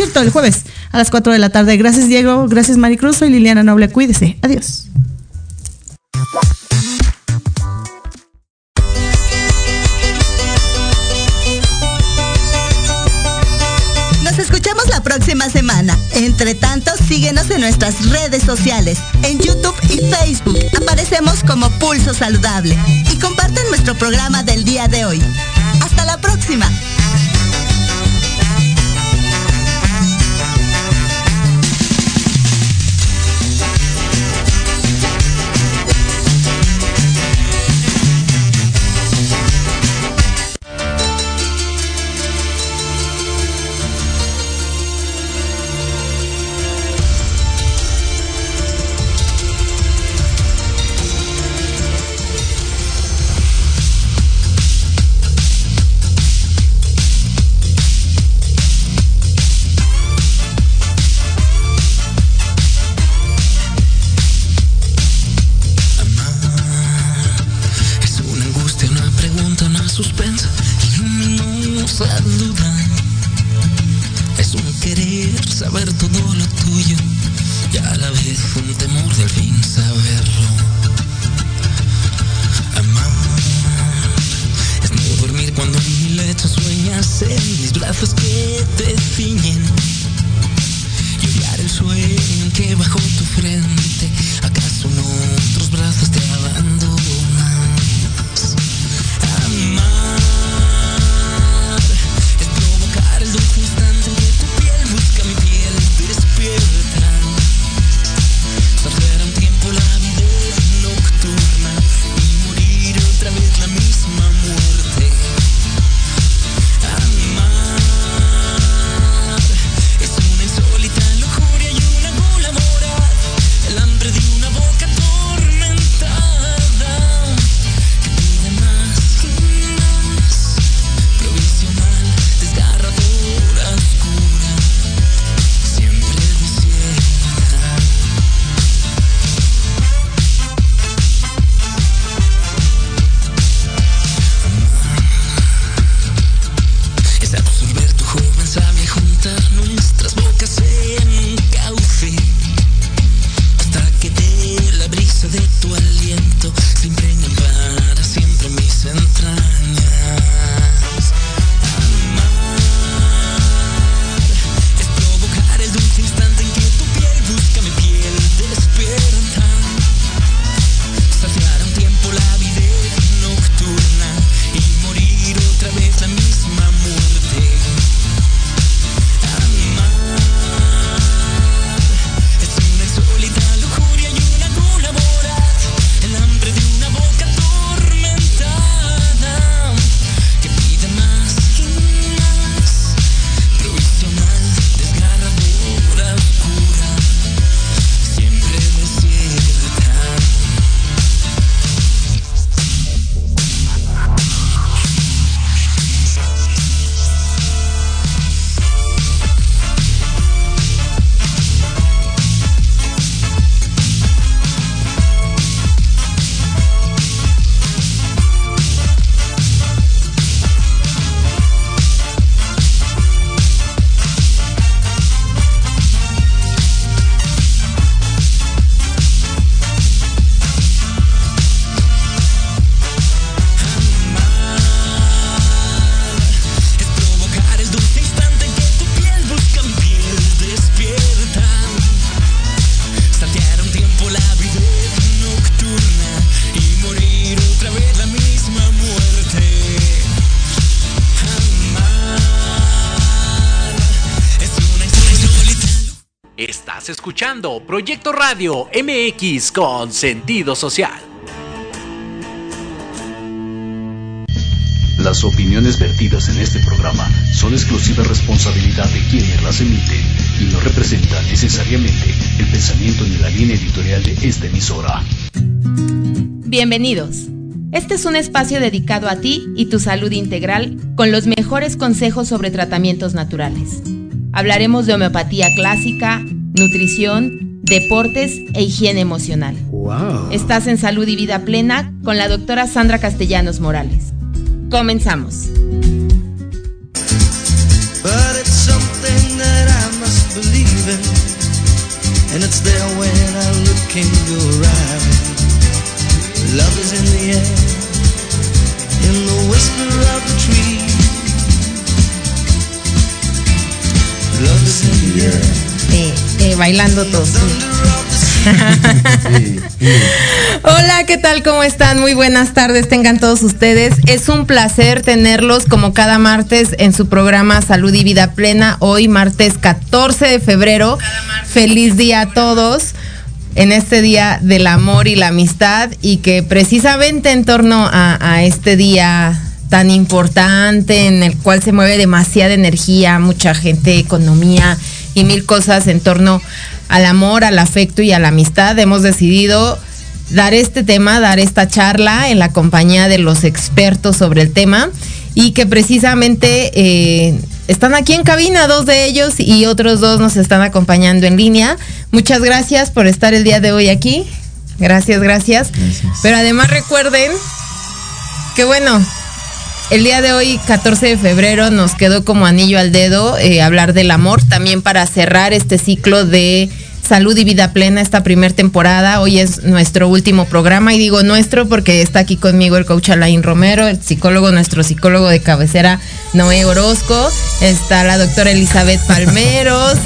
cierto, el jueves a las 4 de la tarde. Gracias Diego, gracias Maricruz, soy Liliana Noble, cuídese. Adiós. Nos escuchamos la próxima semana. Entre tanto, síguenos en nuestras redes sociales, en YouTube y Facebook. Aparecemos como Pulso Saludable. Y comparten nuestro programa del día de hoy. Hasta la próxima. Escuchando Proyecto Radio MX con sentido social. Las opiniones vertidas en este programa son exclusiva responsabilidad de quienes las emiten y no representan necesariamente el pensamiento ni la línea editorial de esta emisora. Bienvenidos. Este es un espacio dedicado a ti y tu salud integral con los mejores consejos sobre tratamientos naturales. Hablaremos de homeopatía clásica, nutrición, deportes e higiene emocional. Estás en Salud y Vida Plena con la doctora Sandra Castellanos Morales. Comenzamos. Love is in the air, Eh, eh, bailando todos. Hola, ¿qué tal? ¿Cómo están? Muy buenas tardes, tengan todos ustedes. Es un placer tenerlos como cada martes en su programa Salud y Vida Plena. Hoy, martes 14 de febrero. Feliz día a todos en este día del amor y la amistad y que precisamente en torno a, a este día tan importante en el cual se mueve demasiada energía, mucha gente, economía y mil cosas en torno al amor, al afecto y a la amistad, hemos decidido dar este tema, dar esta charla en la compañía de los expertos sobre el tema y que precisamente eh, están aquí en cabina, dos de ellos y otros dos nos están acompañando en línea. Muchas gracias por estar el día de hoy aquí. Gracias, gracias. Gracias. Pero además recuerden que bueno, el día de hoy, 14 de febrero, nos quedó como anillo al dedo eh, hablar del amor, también para cerrar este ciclo de salud y vida plena, esta primer temporada. Hoy es nuestro último programa y digo nuestro porque está aquí conmigo el coach Alain Romero, el psicólogo, nuestro psicólogo de cabecera Noé Orozco, está la doctora Elizabeth Palmeros,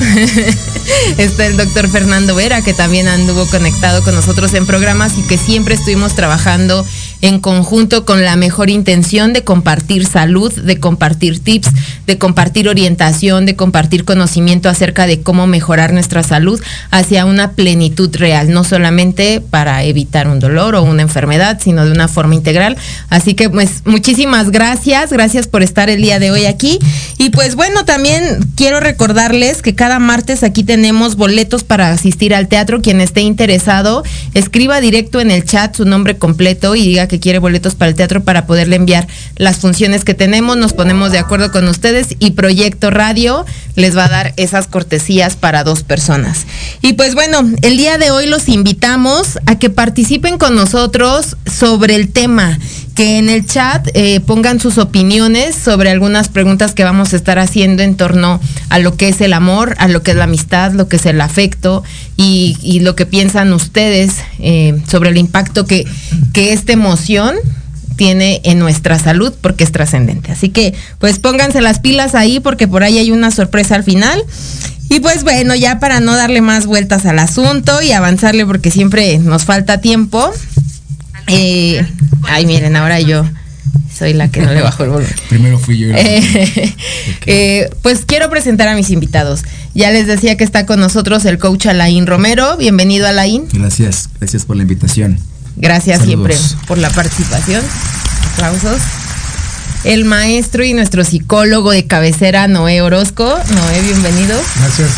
está el doctor Fernando Vera que también anduvo conectado con nosotros en programas y que siempre estuvimos trabajando en conjunto con la mejor intención de compartir salud, de compartir tips, de compartir orientación, de compartir conocimiento acerca de cómo mejorar nuestra salud hacia una plenitud real, no solamente para evitar un dolor o una enfermedad, sino de una forma integral. Así que pues muchísimas gracias, gracias por estar el día de hoy aquí. Y pues bueno, también quiero recordarles que cada martes aquí tenemos boletos para asistir al teatro. Quien esté interesado, escriba directo en el chat su nombre completo y diga que quiere boletos para el teatro para poderle enviar las funciones que tenemos. Nos ponemos de acuerdo con ustedes y Proyecto Radio les va a dar esas cortesías para dos personas. Y pues bueno, el día de hoy los invitamos a que participen con nosotros sobre el tema, que en el chat eh, pongan sus opiniones sobre algunas preguntas que vamos a estar haciendo en torno a lo que es el amor, a lo que es la amistad, lo que es el afecto y, lo que piensan ustedes eh, sobre el impacto que, que esta emoción tiene en nuestra salud porque es trascendente. Así que pues pónganse las pilas ahí porque por ahí hay una sorpresa al final. Y pues bueno, ya para no darle más vueltas al asunto y avanzarle porque siempre nos falta tiempo. Eh, ay, miren, ahora yo soy la que no le bajo el volumen. Primero fui yo. Eh, eh, pues quiero presentar a mis invitados. Ya les decía que está con nosotros el coach Alain Romero. Bienvenido, Alain. Gracias, gracias por la invitación. Gracias Saludos. siempre por la participación. Aplausos. El maestro y nuestro psicólogo de cabecera, Noé Orozco. Noé, bienvenido. Gracias.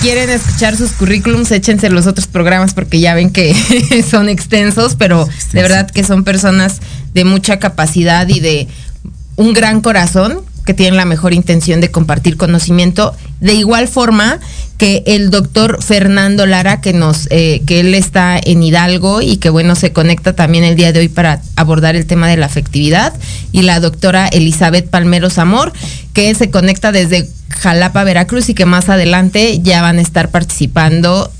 Quieren escuchar sus currículums, échense los otros programas porque ya ven que son extensos, pero de verdad que son personas de mucha capacidad y de un gran corazón que tienen la mejor intención de compartir conocimiento. De igual forma que el doctor Fernando Lara, que nos, eh, que él está en Hidalgo y que bueno, se conecta también el día de hoy para abordar el tema de la afectividad. Y la doctora Elizabeth Palmeros Amor, que se conecta desde Jalapa, Veracruz, y que más adelante ya van a estar participando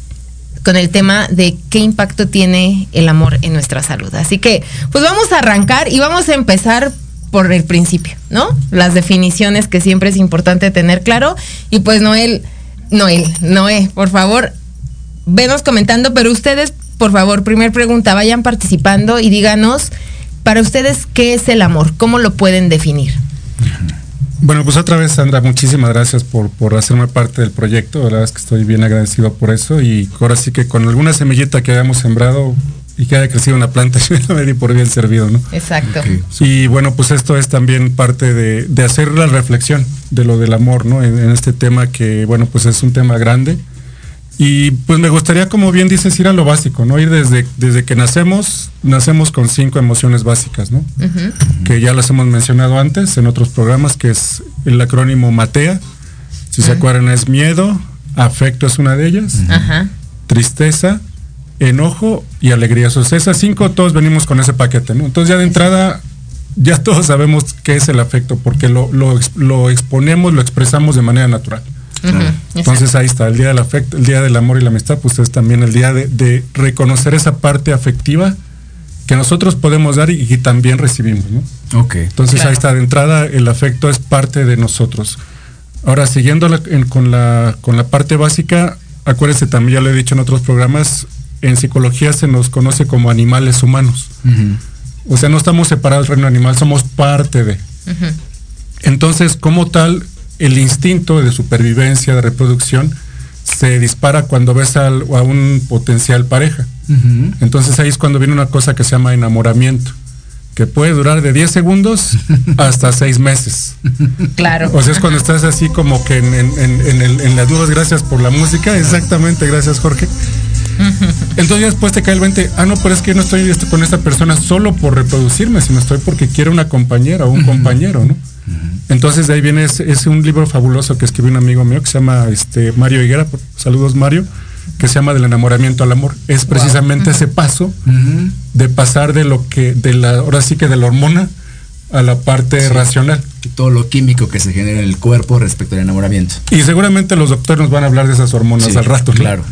con el tema de qué impacto tiene el amor en nuestra salud. Así que, pues vamos a arrancar y vamos a empezar por el principio, ¿no? Las definiciones que siempre es importante tener claro. Y pues Noel, Noel, Noé, por favor, venos comentando, pero ustedes, por favor, primer pregunta, vayan participando y díganos, para ustedes, ¿qué es el amor? ¿Cómo lo pueden definir? Bueno, pues otra vez, Sandra, muchísimas gracias por, por hacerme parte del proyecto. La verdad es que estoy bien agradecido por eso. Y ahora sí que con alguna semillita que hayamos sembrado y que haya crecido una planta, di por bien servido, ¿no? Exacto. Y bueno, pues esto es también parte de, de hacer la reflexión de lo del amor, ¿no? En, en este tema que, bueno, pues es un tema grande. Y pues me gustaría, como bien dices, ir a lo básico, ¿no? Ir desde, desde que nacemos, nacemos con cinco emociones básicas, ¿no? Que ya las hemos mencionado antes en otros programas, que es el acrónimo MATEA. Si se acuerdan, es miedo, afecto es una de ellas, Ajá. tristeza, enojo y alegría. O sea, esas cinco todos venimos con ese paquete, ¿no? Entonces ya de entrada, ya todos sabemos qué es el afecto, porque lo, lo, ex- lo exponemos, lo expresamos de manera natural. Entonces ahí está, el día del afecto, el día del amor y la amistad, pues es también el día de, de reconocer esa parte afectiva que nosotros podemos dar y, y también recibimos, ¿no? Ok. Entonces Claro. ahí está, de entrada el afecto es parte de nosotros. Ahora, siguiendo la- en- con, la, con la parte básica, acuérdense también, ya lo he dicho en otros programas, en psicología se nos conoce como animales humanos. O sea, no estamos separados del reino animal, somos parte de. Entonces, como tal, el instinto de supervivencia, de reproducción, se dispara cuando ves al- a un potencial pareja. Entonces ahí es cuando viene una cosa que se llama enamoramiento, que puede durar de 10 segundos hasta 6 meses. Claro. O sea, es cuando estás así como que en, en- en- en el- en las dudas, gracias por la música, exactamente, gracias Jorge. Entonces después te cae el 20, ah, no, pero es que yo no estoy este- con esta persona solo por reproducirme, sino estoy porque quiero una compañera o un compañero, ¿no? Entonces de ahí viene, es, es un libro fabuloso que escribió un amigo mío que se llama este, Mario Higuera, por- saludos Mario, que se llama Del enamoramiento al amor. Es precisamente ese paso de pasar de lo que, de la, ahora sí que de la hormona a la parte Sí. racional. Y todo lo químico que se genera en el cuerpo respecto al enamoramiento. Y seguramente los doctores nos van a hablar de esas hormonas Sí, al rato. ¿no? Claro.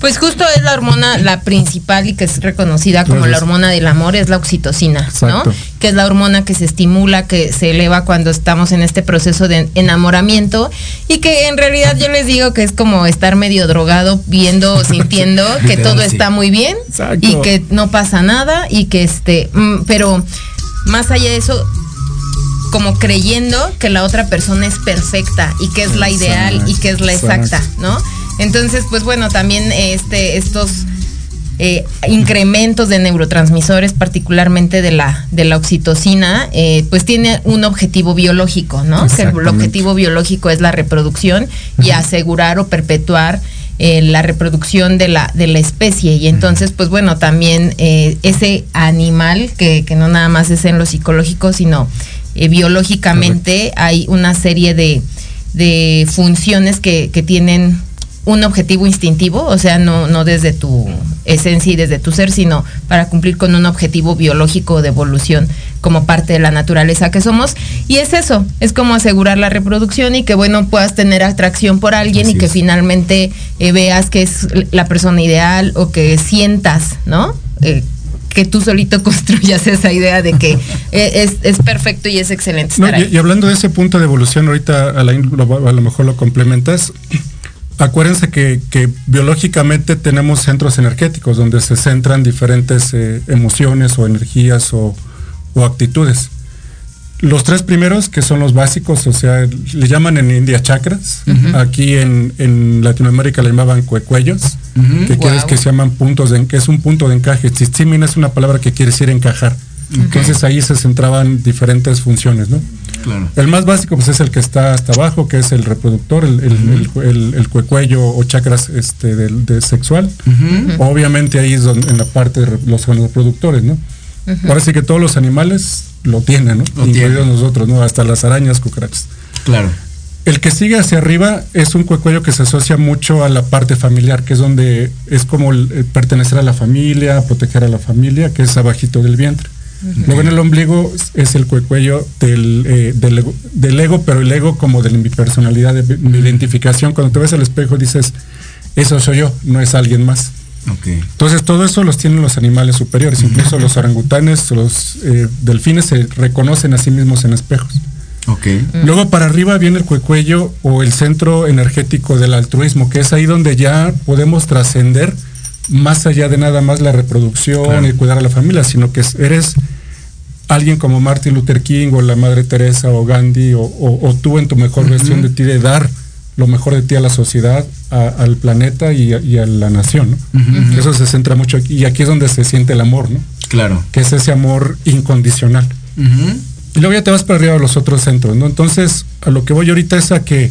Pues justo es la hormona, la principal y que es reconocida como Entonces- la hormona del amor, es la oxitocina, Exacto. ¿no? Que es la hormona que se estimula, que se eleva cuando estamos en este proceso de enamoramiento y que en realidad yo les digo que es como estar medio drogado, viendo o sintiendo que todo sí. está muy bien Exacto. y que no pasa nada y que este, mm, pero más allá de eso, como creyendo que la otra persona es perfecta y que es la ideal y que es la exacta, ¿no? Entonces, pues bueno, también este, estos eh, incrementos de neurotransmisores, particularmente de la, de la oxitocina, eh, pues tiene un objetivo biológico, ¿no? Que el objetivo biológico es la reproducción y asegurar o perpetuar eh, la reproducción de la, de la especie. Y entonces, pues bueno, también eh, ese animal, que, que no nada más es en lo psicológico, sino eh, biológicamente hay una serie de, de funciones que, que tienen un objetivo instintivo, o sea, no, no desde tu esencia y desde tu ser, sino para cumplir con un objetivo biológico de evolución como parte de la naturaleza que somos. Y es eso, es como asegurar la reproducción y que, bueno, puedas tener atracción por alguien Así y que es. finalmente eh, veas que es la persona ideal o que sientas, ¿no? Eh, que tú solito construyas esa idea de que eh, es, es perfecto y es excelente No, y, hablando de ese punto de evolución, ahorita Alain lo- a lo mejor lo complementas. Acuérdense que, que biológicamente tenemos centros energéticos donde se centran diferentes eh, emociones o energías o, o actitudes. Los tres primeros, que son los básicos, o sea, le llaman en India chakras. Aquí en, en Latinoamérica le llamaban cuecuellos, Ujú. que quiere Guau. que se llaman puntos de, que es un punto de encaje. Tzitzímin es una palabra que quiere decir encajar. Entonces ahí se centraban diferentes funciones, ¿no? Claro. El más básico pues es el que está hasta abajo, que es el reproductor, el, el, el- el- el cuecuello o chakras este, de sexual. Obviamente ahí es donde, en la parte de los reproductores, ¿no? Ahora sí que todos los animales lo tienen, ¿no? Lo Incluidos nosotros, ¿no? Hasta las arañas, cucarachas. Claro. El que sigue hacia arriba es un cuecuello que se asocia mucho a la parte familiar, que es donde es como eh, pertenecer a la familia, proteger a la familia, que es abajito del vientre. Luego en el ombligo es- el cuecuello del, eh, del, ego, del ego, pero el ego como de mi personalidad, de mi identificación. Cuando te ves al espejo dices, eso soy yo, no es alguien más. Entonces todo eso los tienen los animales superiores, incluso los orangutanes, los eh, delfines se reconocen a sí mismos en espejos. Luego para arriba viene el cuecuello o el centro energético del altruismo, que es ahí donde ya podemos trascender más allá de nada más la reproducción Claro. y cuidar a la familia, sino que eres alguien como Martin Luther King o la Madre Teresa o Gandhi o, o- o tú en tu mejor versión de ti de dar lo mejor de ti a la sociedad, a- al planeta y a, y a la nación. ¿no? Eso se centra mucho aquí y aquí es donde se siente el amor, ¿no? Claro. que es ese amor incondicional. Y luego ya te vas para arriba a los otros centros, ¿no? Entonces, a lo que voy ahorita es a que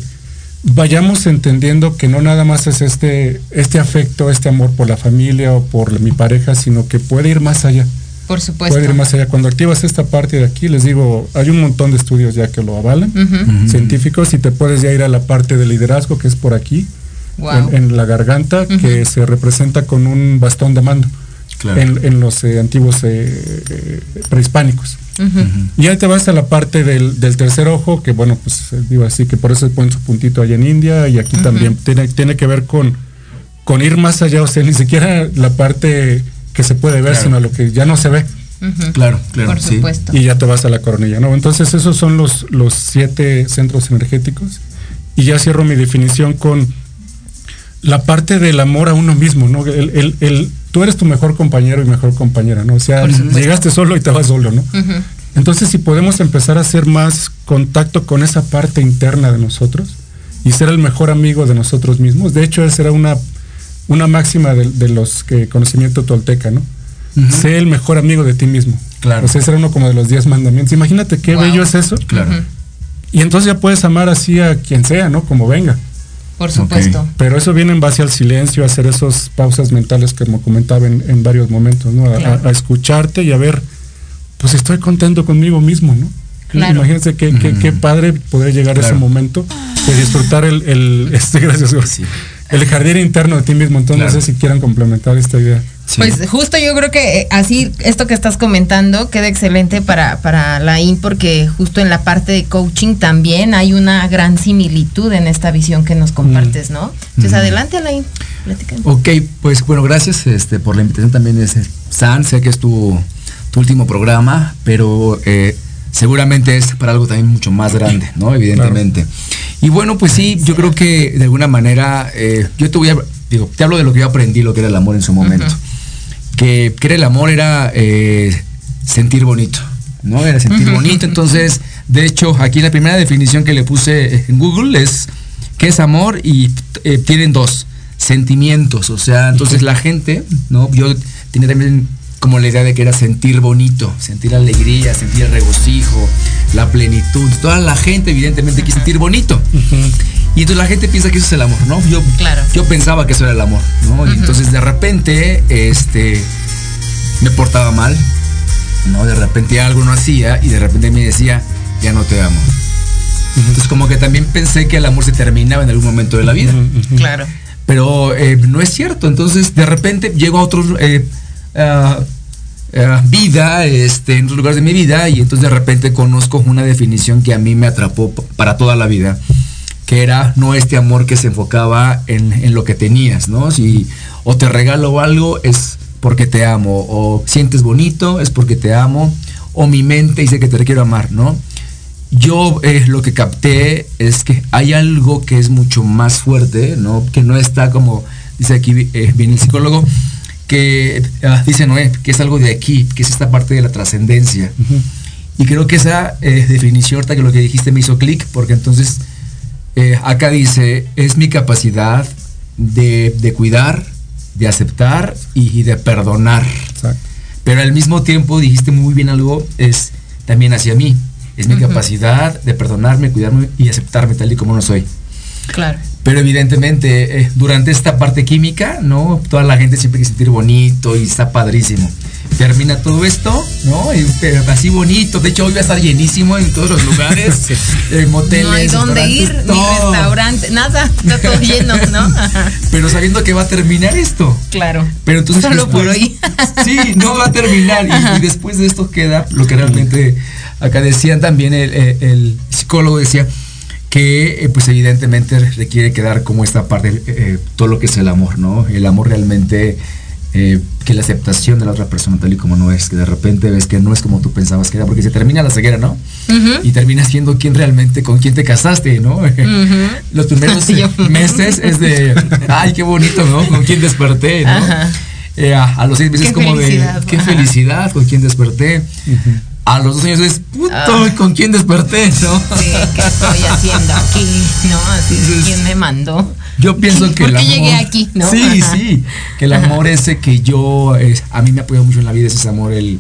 vayamos entendiendo que no nada más es este, este afecto, este amor por la familia o por mi pareja, sino que puede ir más allá. Por supuesto. Puede ir más allá. Cuando activas esta parte de aquí, les digo, hay un montón de estudios ya que lo avalan, científicos, y te puedes ya ir a la parte de liderazgo, que es por aquí, en la garganta, que se representa con un bastón de mando. Claro. en, en los eh, antiguos eh, eh, prehispánicos. Y ahí te vas a la parte del, del tercer ojo, que bueno, pues eh, digo así, que por eso ponen su puntito allá en India y aquí también tiene, tiene que ver con, con ir más allá, o sea, ni siquiera la parte que se puede ver, Claro. sino lo que ya no se ve. Claro, claro. Por sí. supuesto. Y ya te vas a la coronilla, ¿no? Entonces esos son los, los siete centros energéticos. Y ya cierro mi definición con la parte del amor a uno mismo, ¿no? El, el- el- tú eres tu mejor compañero y mejor compañera, ¿no? O sea, llegaste solo y te vas solo, ¿no? Entonces, si podemos empezar a hacer más contacto con esa parte interna de nosotros y ser el mejor amigo de nosotros mismos, de hecho, esa era una, una máxima de, de los que conocimiento tolteca, ¿no? Sé el mejor amigo de ti mismo. Claro. O sea, ese era uno como de los diez mandamientos. Imagínate qué Wow. bello es eso. Claro. Y entonces ya puedes amar así a quien sea, ¿no? Como venga. Por supuesto. Pero eso viene en base al silencio, a hacer esas pausas mentales que como comentaba en, en varios momentos, ¿no? A, Claro. a- a escucharte y a ver, pues estoy contento conmigo mismo, ¿no? Claro. Imagínense qué, qué- qué padre poder llegar a ese momento de disfrutar el, el este, gracias, Jorge. Sí. el jardín interno de ti mismo. Entonces Claro. no sé si quieran complementar esta idea. Sí. Pues justo yo creo que eh, así, esto que estás comentando queda excelente para, para la IN porque justo en la parte de coaching también hay una gran similitud en esta visión que nos compartes, ¿no? Entonces Mm. adelante Alain, platícanos. Ok, pues bueno, gracias este, por la invitación también, es, San. Sé que es tu, tu último programa, pero eh, seguramente es para algo también mucho más grande, ¿no? Evidentemente. Y bueno, pues sí, yo creo que de alguna manera, eh, yo te voy a, digo, te hablo de lo que yo aprendí, lo que era el amor en su momento. Que, que era el amor era eh, sentir bonito, ¿no? Era sentir bonito. Entonces, de hecho, aquí la primera definición que le puse en Google es que es amor y eh, tienen dos sentimientos, o sea, entonces la gente, ¿no? Yo tenía también como la idea de que era sentir bonito, sentir alegría, sentir regocijo, la plenitud, toda la gente evidentemente quiere sentir bonito. Y entonces la gente piensa que eso es el amor, ¿no? Yo, Claro. yo pensaba que eso era el amor, ¿no? Y entonces de repente, este, me portaba mal, ¿no? De repente algo no hacía y de repente me decía, ya no te amo. Entonces como que también pensé que el amor se terminaba en algún momento de la vida. Claro. Pero eh, no es cierto. Entonces, de repente llego a otros eh, ah, ah, vida, este, en otros lugares de mi vida, y entonces de repente conozco una definición que a mí me atrapó para toda la vida, que era no este amor que se enfocaba en, en lo que tenías, ¿no? Si o te regalo algo es porque te amo, o sientes bonito es porque te amo, o mi mente dice que te quiero amar, ¿no? yo eh, lo que capté es que hay algo que es mucho más fuerte, ¿no? Que no está como, dice aquí eh, bien el psicólogo, que ah, dice Noé, que es algo de aquí, que es esta parte de la trascendencia. Y creo que esa eh, definición, ahorita que lo que dijiste me hizo clic, porque entonces eh, acá dice, es mi capacidad de, de cuidar, de aceptar y, y de perdonar. Exacto. Pero al mismo tiempo dijiste muy bien algo, es también hacia mí. Es mi capacidad de perdonarme, cuidarme y aceptarme tal y como no soy. Claro. Pero evidentemente, eh, durante esta parte química, ¿no? Toda la gente siempre quiere sentir bonito y está padrísimo. Termina todo esto, ¿no? Y, pero así bonito. De hecho, hoy va a estar llenísimo en todos los lugares. eh, moteles, No hay dónde ir, ni todo. restaurante, nada, está todo lleno, ¿no? Pero sabiendo que va a terminar esto. Claro. Pero entonces Solo por después- hoy. Sí, no va a terminar. Y, y después de esto queda lo que realmente acá decían también el, el- el psicólogo decía que eh, pues evidentemente requiere quedar como esta parte, eh, todo lo que es el amor, ¿no? El amor realmente, eh, que la aceptación de la otra persona tal y como no es, que de repente ves que no es como tú pensabas que era, porque se termina la ceguera, ¿no? Y terminas siendo quién realmente, con quién te casaste, ¿no? Los primeros meses es de, ay, qué bonito, ¿no? Con quién desperté, ¿no? Eh, a, a los seis meses Qué como de, qué felicidad, con quién desperté. A los dos años es, puto, Ah. con quién desperté, ¿no? Sí, ¿qué estoy haciendo aquí? ¿No? Así, Entonces, ¿quién me mandó? Yo pienso que ¿Por el amor. llegué aquí, no? Sí, Ajá. sí. Que el amor ese que yo. a mí me apoya mucho en la vida es ese amor, el,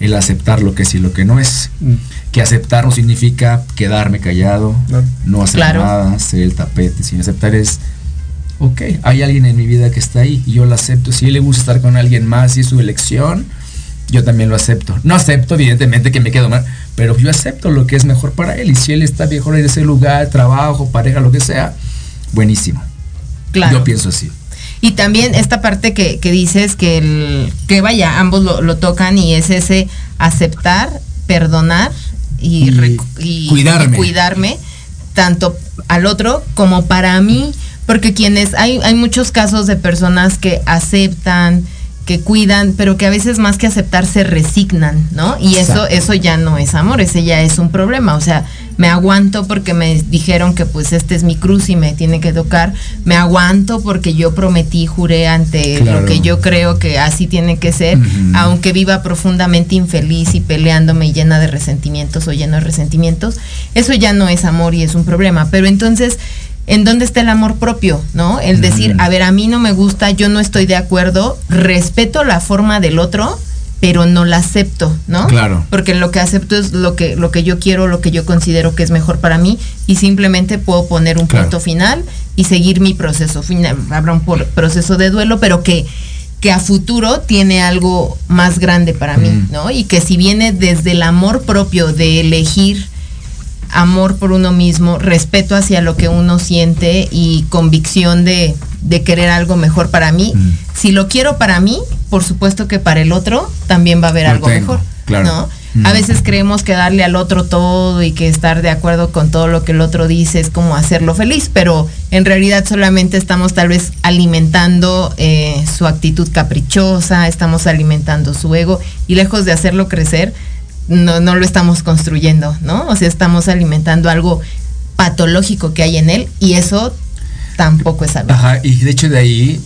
el aceptar lo que es y lo que no es. Mm. Que aceptar no significa quedarme callado, Claro. no hacer Claro. nada, ser el tapete. Sin aceptar es. Ok, hay alguien en mi vida que está ahí y yo lo acepto. Si a él le gusta estar con alguien más y es su elección, yo también lo acepto. No acepto, evidentemente, que me quedo mal, pero yo acepto lo que es mejor para él. Y si él está mejor en ese lugar, trabajo, pareja, lo que sea, buenísimo. Claro. Yo pienso así. Y también esta parte que, que dices que, el, que vaya, ambos lo, lo tocan y es ese aceptar, perdonar y, Y recu- y- cuidarme. y cuidarme tanto al otro como para mí, porque quienes hay hay muchos casos de personas que aceptan, que cuidan, pero que a veces más que aceptar se resignan, ¿no? Y eso Exacto. eso ya no es amor, ese ya es un problema, o sea, me aguanto porque me dijeron que pues este es mi cruz y me tiene que tocar, me aguanto porque yo prometí, juré ante Claro. lo que yo creo que así tiene que ser, aunque viva profundamente infeliz y peleándome y llena de resentimientos o lleno de resentimientos, eso ya no es amor y es un problema. Pero entonces, ¿en dónde está el amor propio? ¿No? El decir, a ver, a mí no me gusta, yo no estoy de acuerdo, respeto la forma del otro, pero no la acepto, ¿no? Claro. Porque lo que acepto es lo que, lo que yo quiero, lo que yo considero que es mejor para mí y simplemente puedo poner un Claro. punto final y seguir mi proceso. Final- Habrá un por- proceso de duelo, pero que, que a futuro tiene algo más grande para mí. ¿no? Y que si viene desde el amor propio de elegir amor por uno mismo, respeto hacia lo que uno siente y convicción de, de querer algo mejor para mí. Mm. Si lo quiero para mí, por supuesto que para el otro también va a haber Lo algo tengo, mejor. claro. ¿no? Mm. A veces creemos que darle al otro todo y que estar de acuerdo con todo lo que el otro dice es como hacerlo feliz, pero en realidad solamente estamos tal vez alimentando eh, su actitud caprichosa, estamos alimentando su ego y lejos de hacerlo crecer, no, no lo estamos construyendo, ¿no? O sea, estamos alimentando algo patológico que hay en él y eso tampoco es saludable. Ajá, y de hecho de ahí,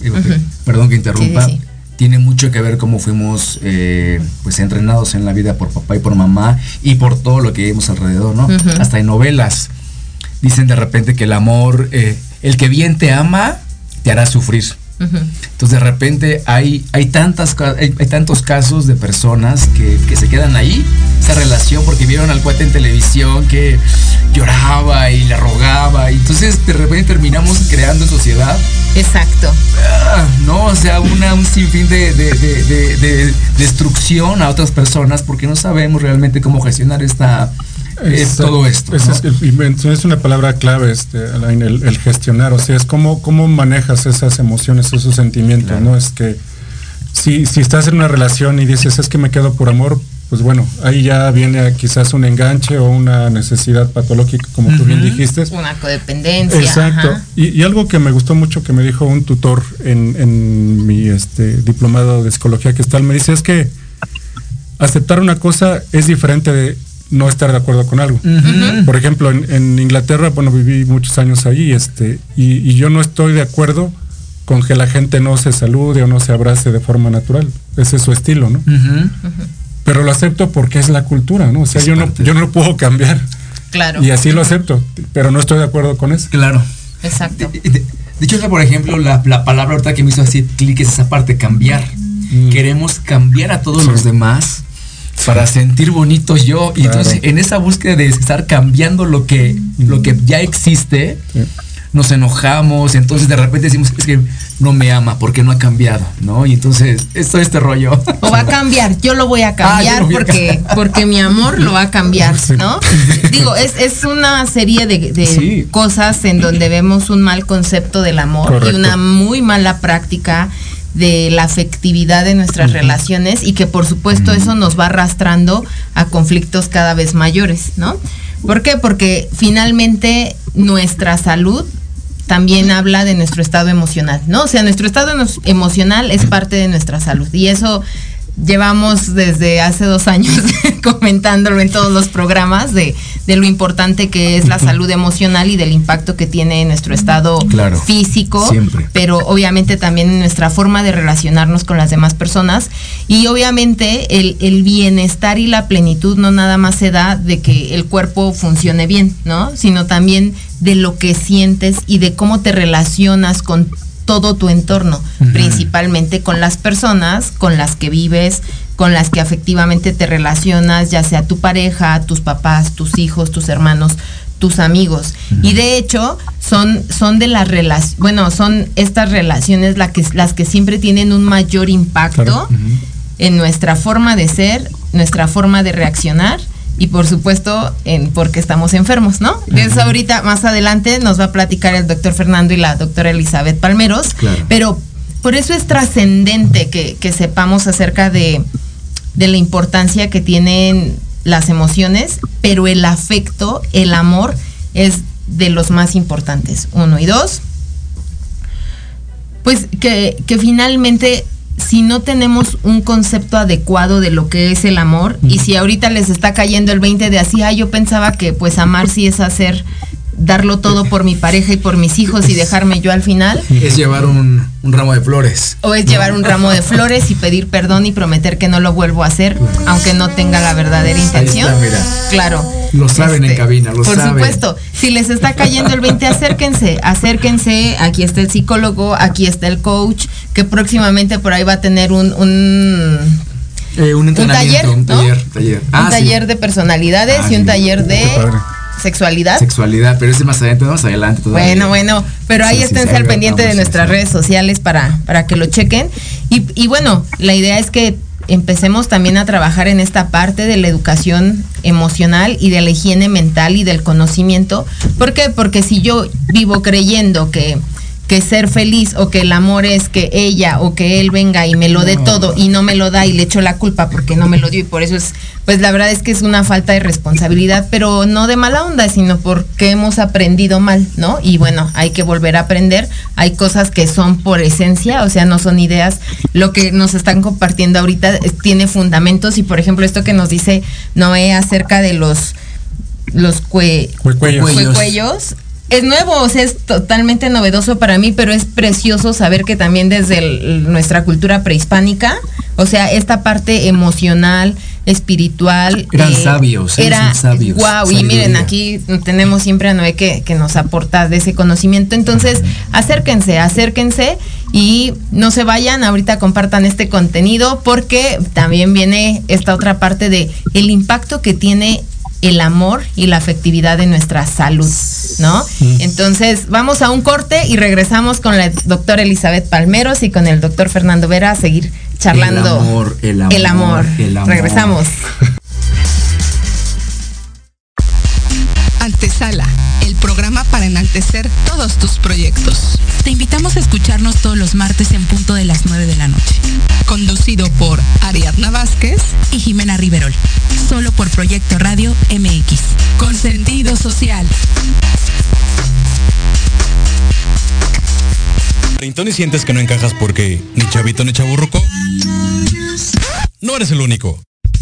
perdón que interrumpa, Sí, sí, sí. tiene mucho que ver cómo fuimos eh, pues entrenados en la vida por papá y por mamá y por todo lo que vemos alrededor, ¿no? Hasta en novelas dicen de repente que el amor, eh, el que bien te ama, te hará sufrir. Entonces de repente hay, hay, tantas, hay, hay tantos casos de personas que, que se quedan ahí, esa relación, porque vieron al cuate en televisión que lloraba y le rogaba. Y entonces de repente terminamos creando sociedad, Exacto. ah, ¿no? O sea, una, un sinfín de, de- de- de destrucción a otras personas porque no sabemos realmente cómo gestionar esta, eh, Es- todo esto. Es, ¿no? es, una palabra clave, este, Alain, el, el gestionar, o sea, es cómo, cómo manejas esas emociones, esos sentimientos, Claro. ¿no? Es que si, si estás en una relación y dices, es que me quedo por amor, pues bueno, ahí ya viene quizás un enganche o una necesidad patológica, como tú bien dijiste. Una codependencia. Exacto. y algo que me gustó mucho que me dijo un tutor en, en mi este, diplomado de psicología que está, me dice es que aceptar una cosa es diferente de no estar de acuerdo con algo. Por ejemplo, en, en Inglaterra, bueno, viví muchos años ahí, este, y, y yo no estoy de acuerdo con que la gente no se salude o no se abrace de forma natural. Ese es su estilo, ¿no? Pero lo acepto porque es la cultura, ¿no? O sea, Es yo no, yo no lo puedo cambiar. Claro. Y así lo acepto, pero no estoy de acuerdo con eso. Claro. Exacto. De, de- de hecho, por ejemplo, la, la palabra ahorita que me hizo así clic es esa parte, cambiar. Mm. Queremos cambiar a todos Sí. los demás para sentir bonito yo. Y Claro. entonces, en esa búsqueda de estar cambiando lo que, lo que ya existe, Sí. nos enojamos. Entonces, de repente decimos, es que no me ama porque no ha cambiado, ¿no? Y entonces, esto es este rollo. O va a cambiar, yo lo voy a Ah, cambiar lo voy a porque, cambiar. porque mi amor lo va a cambiar. ¿no? Digo, es, es una serie de, de Sí. cosas en donde vemos un mal concepto del amor y una muy mala práctica de la afectividad de nuestras relaciones y que por supuesto eso nos va arrastrando a conflictos cada vez mayores, ¿no? ¿Por qué? Porque finalmente nuestra salud también habla de nuestro estado emocional, ¿no? O sea, nuestro estado emo- emocional es parte de nuestra salud y eso llevamos desde hace dos años comentándolo en todos los programas de, de lo importante que es la salud emocional y del impacto que tiene en nuestro estado Claro, físico, siempre. pero obviamente también en nuestra forma de relacionarnos con las demás personas y obviamente el, el bienestar y la plenitud no nada más se da de que el cuerpo funcione bien, ¿no? Sino también de lo que sientes y de cómo te relacionas con todo tu entorno, principalmente con las personas con las que vives, con las que afectivamente te relacionas, ya sea tu pareja, tus papás, tus hijos, tus hermanos, tus amigos. Y de hecho, son, son de las relaciones, bueno, son estas relaciones la que, las que siempre tienen un mayor impacto Claro. en nuestra forma de ser, nuestra forma de reaccionar y por supuesto en porque estamos enfermos, ¿no? Eso ahorita más adelante nos va a platicar el doctor Fernando y la doctora Elizabeth Palmeros, Claro. pero por eso es trascendente que, que sepamos acerca de, de la importancia que tienen las emociones, pero el afecto, el amor, es de los más importantes. Uno y dos, pues que, que finalmente si no tenemos un concepto adecuado de lo que es el amor y si ahorita les está cayendo el 20 de así, ah, yo pensaba que pues amar sí es hacer darlo todo por mi pareja y por mis hijos y dejarme yo al final. Es llevar un, un ramo de flores. O es llevar un ramo de flores y pedir perdón y prometer que no lo vuelvo a hacer, aunque no tenga la verdadera intención. Ahí está, mira. Claro. Lo saben en Este, cabina, lo Por saben. supuesto. Si les está cayendo el 20, acérquense, acérquense. Aquí está el psicólogo, aquí está el coach, que próximamente por ahí va a tener un, un, Eh, un entrenamiento, taller, un taller, taller. un Ah, sí. taller de personalidades Ah, y un sí. taller de. Sexualidad. Sexualidad, pero ese más adelante, más adelante todavía. Bueno, bueno, pero ahí Sí, esténse sí, al pendiente de nuestras redes sociales para, para que lo chequen. Y, y bueno, la idea es que empecemos también a trabajar en esta parte de la educación emocional y de la higiene mental y del conocimiento. ¿Por qué? Porque si yo vivo creyendo que que ser feliz o que el amor es que ella o que él venga y me lo dé todo y no me lo da y le echo la culpa porque no me lo dio y por eso es, pues la verdad es que es una falta de responsabilidad, pero no de mala onda, sino porque hemos aprendido mal, ¿no? Y bueno, hay que volver a aprender. Hay cosas que son por esencia, o sea, no son ideas. Lo que nos están compartiendo ahorita eh, tiene fundamentos y por ejemplo esto que nos dice Noé acerca de los los cue, Cuecuellos. Cuellos. Es nuevo, o sea, es totalmente novedoso para mí, pero es precioso saber que también desde el- nuestra cultura prehispánica, o sea, esta parte emocional, espiritual. Eran sabios, ellos Era sabios, Wow, y miren, aquí tenemos siempre a Noé que, que nos aporta de ese conocimiento. Entonces, acérquense, acérquense y no se vayan, ahorita compartan este contenido porque también viene esta otra parte de el impacto que tiene el amor y la afectividad en nuestra salud, ¿no? Entonces, vamos a un corte y regresamos con la doctora Elizabeth Palmeros y con el doctor Fernando Vera a seguir charlando. El amor, el amor, El amor. el amor. Regresamos. Antesala, programa para enaltecer todos tus proyectos. Te invitamos a escucharnos todos los martes en punto de las 9 de la noche. Conducido por Ariadna Vázquez Y Jimena Riverol, solo por Proyecto Radio MX. con sentido social. ¿Treintón y sientes que no encajas porque ni chavito ni chaburruco? No eres el único.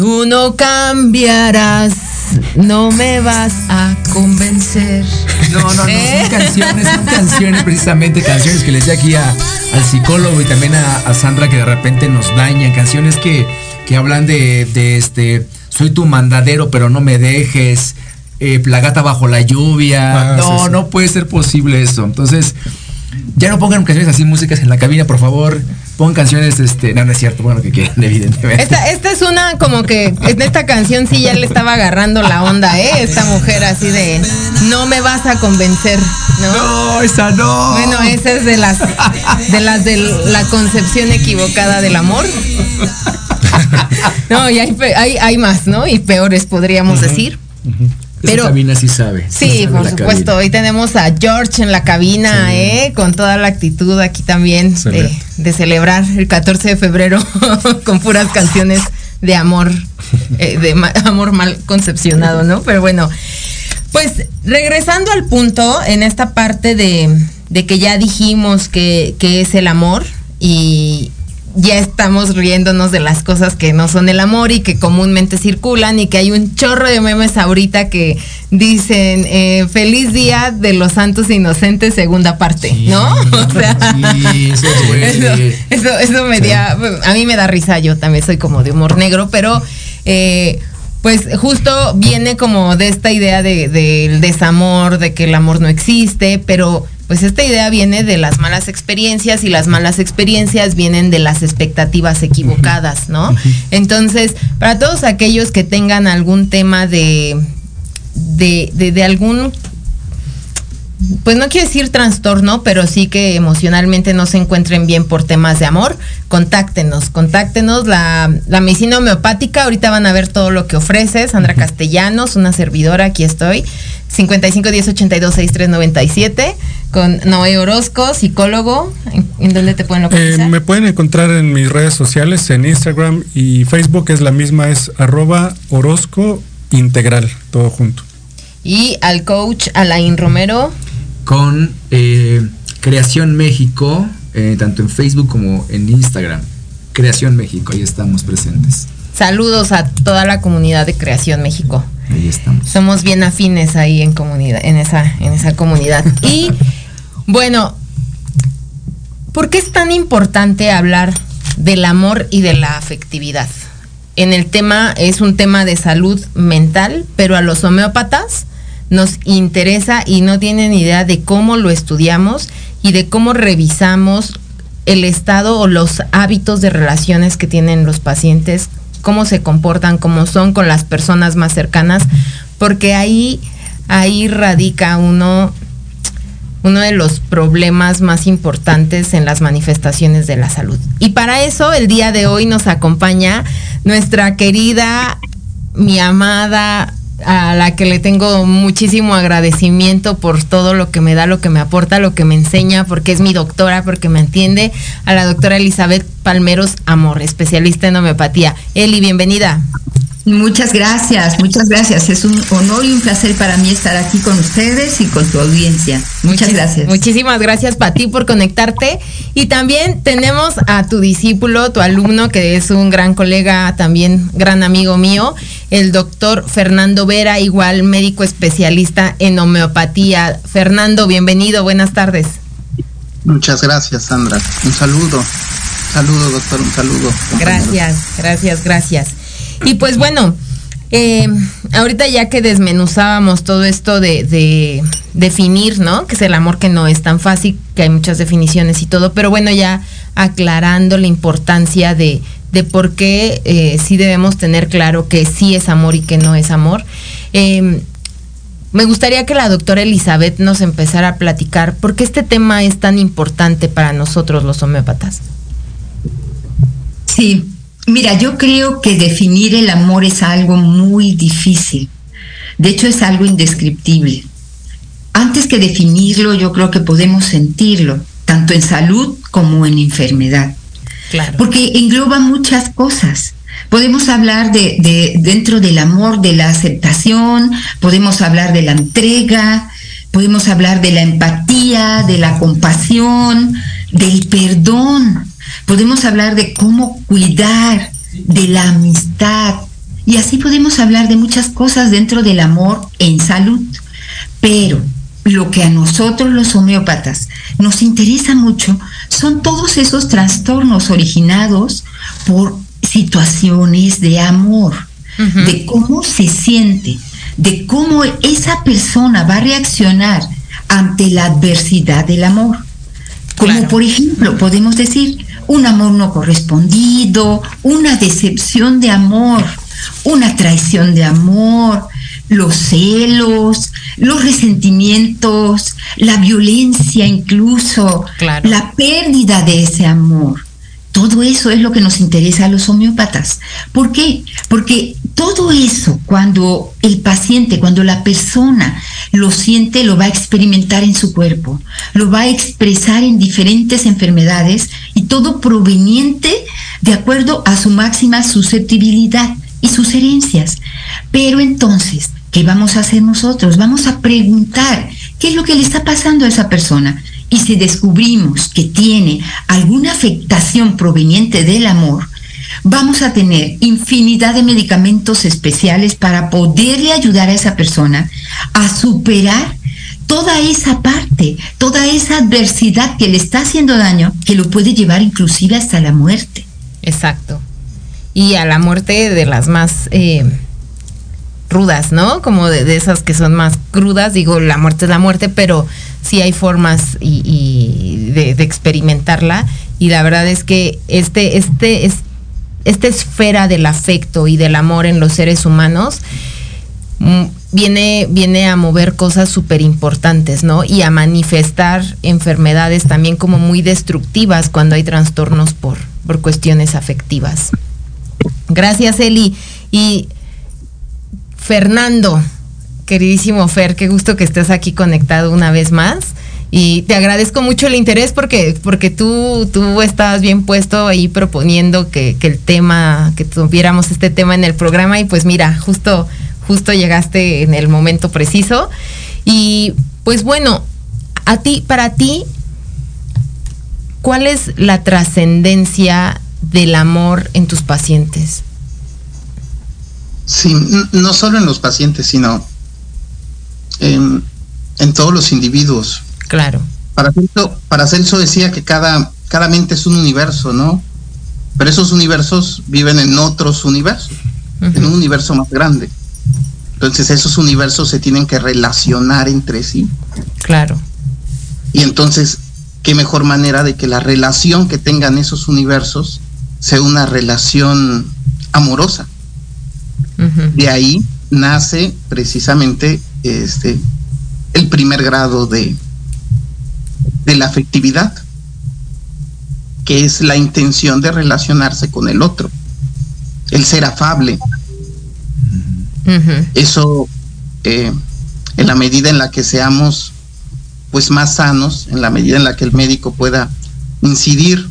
Tú no cambiarás, no me vas a convencer. No, no, no, ¿Eh? son canciones, son canciones, precisamente canciones que le decía aquí a- al psicólogo y también a, a Sandra que de repente nos dañan, canciones que, que hablan de, de este, soy tu mandadero, pero no me dejes, eh, la gata bajo la lluvia. Ah, no, sí, sí. no puede ser posible eso. Entonces, ya no pongan canciones así, músicas en la cabina, por favor. Pongan canciones, este, no, no es cierto, lo que quieran, evidentemente. Esta, esta es una como que en esta canción sí ya le estaba agarrando la onda, ¿eh? Esta mujer así de no me vas a convencer, ¿no? No, esa no. Bueno, esa es de las de las de la concepción equivocada del amor. No, y hay, hay, hay más, ¿no? Y peores podríamos decir. Pero- cabina sí sabe. Sí, sabe por supuesto. cabina. Hoy tenemos a George en la cabina, ¿eh? Con toda la actitud aquí también de, celebrar el 14 de febrero con puras canciones de amor, eh, de ma- amor mal concepcionado, ¿no? Pero bueno, pues regresando al punto, en esta parte de, de que ya dijimos que, que es el amor y ya estamos riéndonos de las cosas que no son el amor y que comúnmente circulan y que hay un chorro de memes ahorita que dicen eh, feliz día de los santos inocentes segunda parte, ¿no? O sea, Sí, eso duele. eso, eso, eso me da, a mí me da risa, yo también soy como de humor negro, pero eh, pues justo viene como de esta idea de- del desamor, de que el amor no existe, pero pues esta idea viene de las malas experiencias y las malas experiencias vienen de las expectativas equivocadas, ¿no? Entonces, para todos aquellos que tengan algún tema de, de, de, de algún pues no quiero decir trastorno, pero sí que emocionalmente no se encuentren bien por temas de amor, contáctenos, contáctenos. La, la medicina homeopática, ahorita van a ver todo lo que ofrece. Sandra Castellanos, una servidora, aquí estoy. 55 10 82 63 97 con Noé Orozco, psicólogo. ¿En, dónde te pueden Eh, localizar? me pueden encontrar en mis redes sociales, en Instagram y Facebook, es la misma, es arroba Orozco Integral, todo junto. Y al coach Alain Romero. Con eh, Creación México, eh, tanto en Facebook como en Instagram. Creación México, ahí estamos presentes. Saludos a toda la comunidad de Creación México. Ahí estamos. Somos bien afines ahí en comunidad, en esa, en esa comunidad. Y bueno, ¿por qué es tan importante hablar del amor y de la afectividad? En el tema, es un tema de salud mental, pero a los homeópatas nos interesa y no tienen idea de cómo lo estudiamos y de cómo revisamos el estado o los hábitos de relaciones que tienen los pacientes, cómo se comportan, cómo son con las personas más cercanas, porque ahí, ahí radica uno, uno de los problemas más importantes en las manifestaciones de la salud. Y para eso, el día de hoy nos acompaña nuestra querida, mi amada, a la que le tengo muchísimo agradecimiento por todo lo que me da, lo que me aporta, lo que me enseña, porque es mi doctora, porque me entiende, a la doctora Elizabeth Palmeros Amor, especialista en homeopatía. Eli, bienvenida. Muchas gracias, muchas gracias. Es un honor y un placer para mí estar aquí con ustedes y con tu audiencia. Muchas Muchis- gracias. Muchísimas gracias para ti por conectarte. Y también tenemos a tu discípulo, tu alumno, que es un gran colega, también gran amigo mío, el doctor Fernando Vera, igual médico especialista en homeopatía. Fernando, bienvenido, buenas tardes. Muchas gracias, Sandra. Un saludo. Saludo, doctor, un saludo. Gracias, gracias, gracias. Y pues bueno, eh, ahorita ya que desmenuzábamos todo esto de, de definir, ¿no? Que es el amor que no es tan fácil, que hay muchas definiciones y todo, pero bueno, ya aclarando la importancia de, de por qué eh, sí debemos tener claro que sí es amor y que no es amor. Eh, me gustaría que la doctora Elizabeth nos empezara a platicar por qué este tema es tan importante para nosotros los homeópatas. Sí, mira, yo creo que definir el amor es algo muy difícil. De hecho, es algo indescriptible. Antes que definirlo, yo creo que podemos sentirlo, tanto en salud como en enfermedad. Claro. Porque engloba muchas cosas. Podemos hablar de, de- dentro del amor, de la aceptación, podemos hablar de la entrega, podemos hablar de la empatía, de la compasión, del perdón. Podemos hablar de cómo cuidar, de la amistad. Y así podemos hablar de muchas cosas dentro del amor en salud. Pero lo que a nosotros los homeópatas nos interesa mucho son todos esos trastornos originados por situaciones de amor, de cómo se siente, de cómo esa persona va a reaccionar ante la adversidad del amor. Como por ejemplo, podemos decir, un amor no correspondido, una decepción de amor, una traición de amor, los celos, los resentimientos, la violencia incluso, la pérdida de ese amor. Todo eso es lo que nos interesa a los homeópatas. ¿Por qué? Porque todo eso, cuando el paciente, cuando la persona lo siente, lo va a experimentar en su cuerpo, lo va a expresar en diferentes enfermedades y todo proveniente de acuerdo a su máxima susceptibilidad y sus herencias. Pero entonces, ¿qué vamos a hacer nosotros? Vamos a preguntar qué es lo que le está pasando a esa persona y si descubrimos que tiene alguna afectación proveniente del amor, vamos a tener infinidad de medicamentos especiales para poderle ayudar a esa persona a superar toda esa parte, toda esa adversidad que le está haciendo daño, que lo puede llevar inclusive hasta la muerte. Exacto. Y a la muerte de las más eh, rudas, ¿no? Como de, esas que son más crudas, digo, la muerte es la muerte, pero sí hay formas y, de, experimentarla. Y la verdad es que este, este, es, esta esfera del afecto y del amor en los seres humanos mm, viene, viene a mover cosas súper importantes, ¿no? Y a manifestar enfermedades también como muy destructivas cuando hay trastornos por, por cuestiones afectivas. Gracias, Eli. Y Fernando, queridísimo Fer, qué gusto que estés aquí conectado una vez más. Y te agradezco mucho el interés porque, porque tú, tú estabas bien puesto ahí proponiendo que, el tema, que tuviéramos este tema en el programa y pues mira, justo, justo llegaste en el momento preciso. Y pues bueno, a ti, para ti, ¿cuál es la trascendencia del amor en tus pacientes? Sí, no solo en los pacientes, sino en, todos los individuos. Claro. Para Celso, para Celso decía que cada, cada mente es un universo, ¿no? Pero esos universos viven en otros universos, en un universo más grande. Entonces esos universos se tienen que relacionar entre sí. Claro. Y entonces, ¿qué mejor manera de que la relación que tengan esos universos sea una relación amorosa? De ahí nace precisamente este el primer grado de, de la afectividad, que es la intención de relacionarse con el otro, el ser afable. Eso, eh, en la medida en la que seamos pues más sanos, en la medida en la que el médico pueda incidir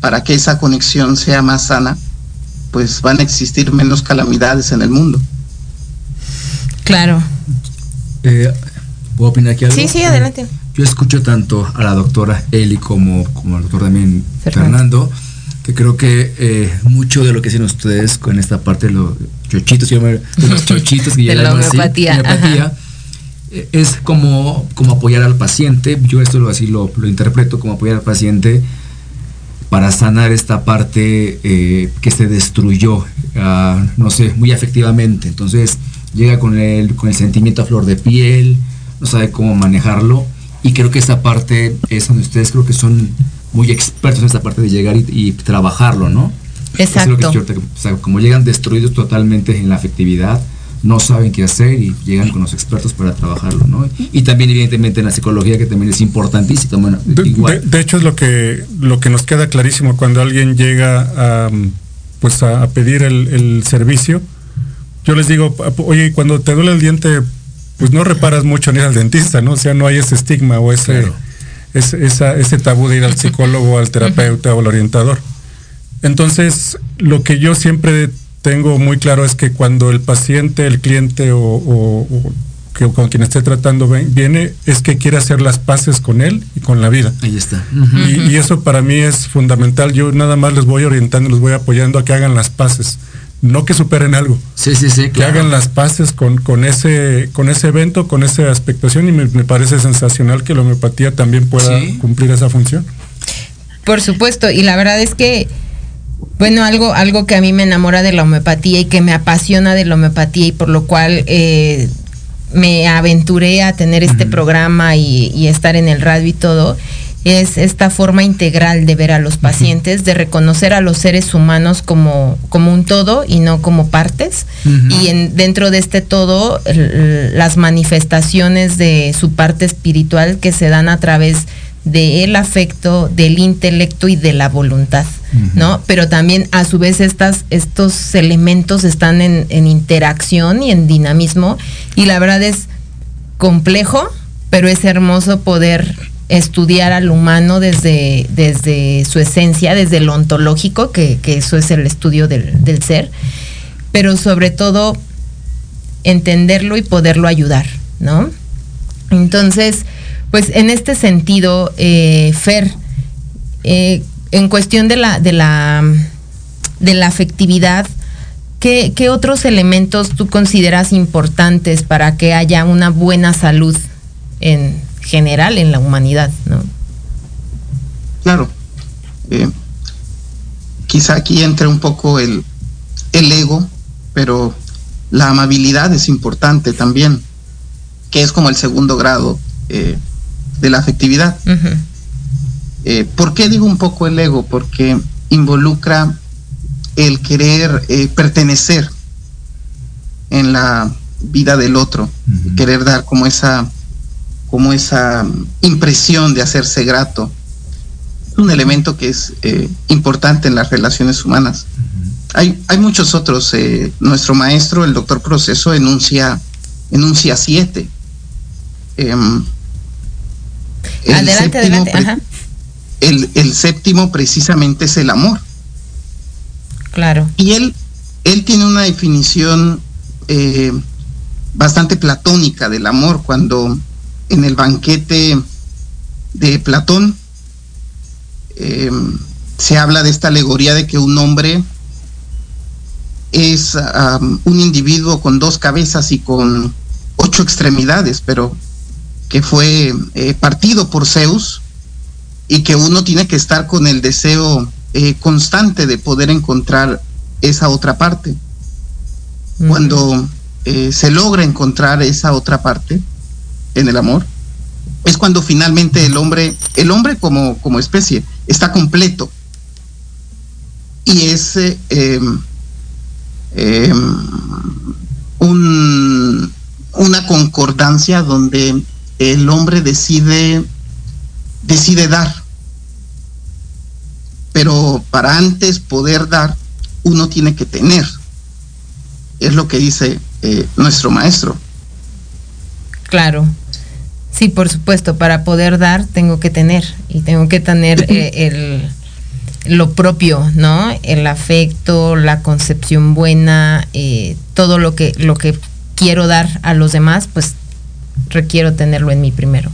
para que esa conexión sea más sana, pues van a existir menos calamidades en el mundo. Claro. Eh, ¿Puedo opinar aquí algo? Sí, sí, adelante. Yo escucho tanto a la doctora Eli como, como al doctor también Fernando, que creo que eh, mucho de lo que hacen ustedes con esta parte de los chochitos, yo de los chochitos que de la homeopatía, eh, es como, como apoyar al paciente, yo esto lo, así lo, lo interpreto como apoyar al paciente para sanar esta parte eh, que se destruyó, ah, no sé, muy efectivamente. Entonces llega con el, con el sentimiento a flor de piel, no sabe cómo manejarlo. Y creo que esta parte es donde ustedes creo que son muy expertos en esta parte de llegar y, trabajarlo, ¿no? Exacto. como llegan destruidos totalmente en la afectividad, no saben qué hacer y llegan con los expertos para trabajarlo, ¿no? Y también evidentemente en la psicología que también es importantísimo. de, hecho es lo que lo que nos queda clarísimo cuando alguien llega a pues a, pedir el, servicio. Yo les digo, oye, cuando te duele el diente, pues no reparas mucho ni al dentista, ¿no? O sea, no hay ese estigma o ese, ese tabú de ir al psicólogo, al terapeuta o al orientador. Entonces, lo que yo siempre tengo muy claro es que cuando el paciente, el cliente o, que, con quien esté tratando viene, es que quiere hacer las paces con él y con la vida. Ahí está. y, eso para mí es fundamental. Yo nada más les voy orientando, les voy apoyando a que hagan las paces. no que superen algo. Sí, sí, sí. Que hagan las paces con, con, ese, con ese evento, con esa expectación y me, parece sensacional que la homeopatía también pueda cumplir esa función. Por supuesto, y la verdad es que, bueno, algo, algo que a mí me enamora de la homeopatía y que me apasiona de la homeopatía y por lo cual eh, me aventuré a tener este programa y, y estar en el radio y todo, es esta forma integral de ver a los pacientes, de reconocer a los seres humanos como, como un todo y no como partes. Y en, dentro de este todo, las manifestaciones de su parte espiritual que se dan a través del afecto, del intelecto y de la voluntad, ¿no? Pero también a su vez estas, estos elementos están en, interacción y en dinamismo y la verdad es complejo, pero es hermoso poder estudiar al humano desde, desde su esencia, desde lo ontológico, que, eso es el estudio del, ser, pero sobre todo entenderlo y poderlo ayudar, ¿no? Entonces, pues en este sentido, eh, Fer, eh, en cuestión de la, de la, de la afectividad, ¿qué, ¿qué otros elementos tú consideras importantes para que haya una buena salud en, general en la humanidad, ¿no? Claro. Eh, quizá aquí entre un poco el, el ego, pero la amabilidad es importante también, que es como el segundo grado eh, de la afectividad. Eh, ¿Por qué digo un poco el ego? Porque involucra el querer pertenecer en la vida del otro, querer dar como esa como esa impresión de hacerse grato. Es un elemento que es eh, importante en las relaciones humanas. hay, hay, muchos otros. Eh, nuestro maestro, el doctor Proceso, enuncia, enuncia siete. Em, adelante, adelante. El, el, séptimo precisamente es el amor. Claro. Y él, él tiene una definición eh, bastante platónica del amor cuando en el banquete de Platón, eh, se habla de esta alegoría de que un hombre es un individuo con dos cabezas y con ocho extremidades, pero que fue eh, partido por Zeus y que uno tiene que estar con el deseo eh, constante de poder encontrar esa otra parte. Cuando se logra encontrar esa otra parte, en el amor, es cuando finalmente el hombre, el hombre como, como especie, está completo. Y es eh, em, em, un, una concordancia donde el hombre decide, decide dar. Pero para antes poder dar, uno tiene que tener. Es lo que dice eh, nuestro maestro. Claro. Sí, por supuesto, para poder dar tengo que tener y tengo que tener eh, el, lo propio, ¿no? El afecto, la concepción buena, eh, todo lo que, lo que quiero dar a los demás, pues requiero tenerlo en mí primero.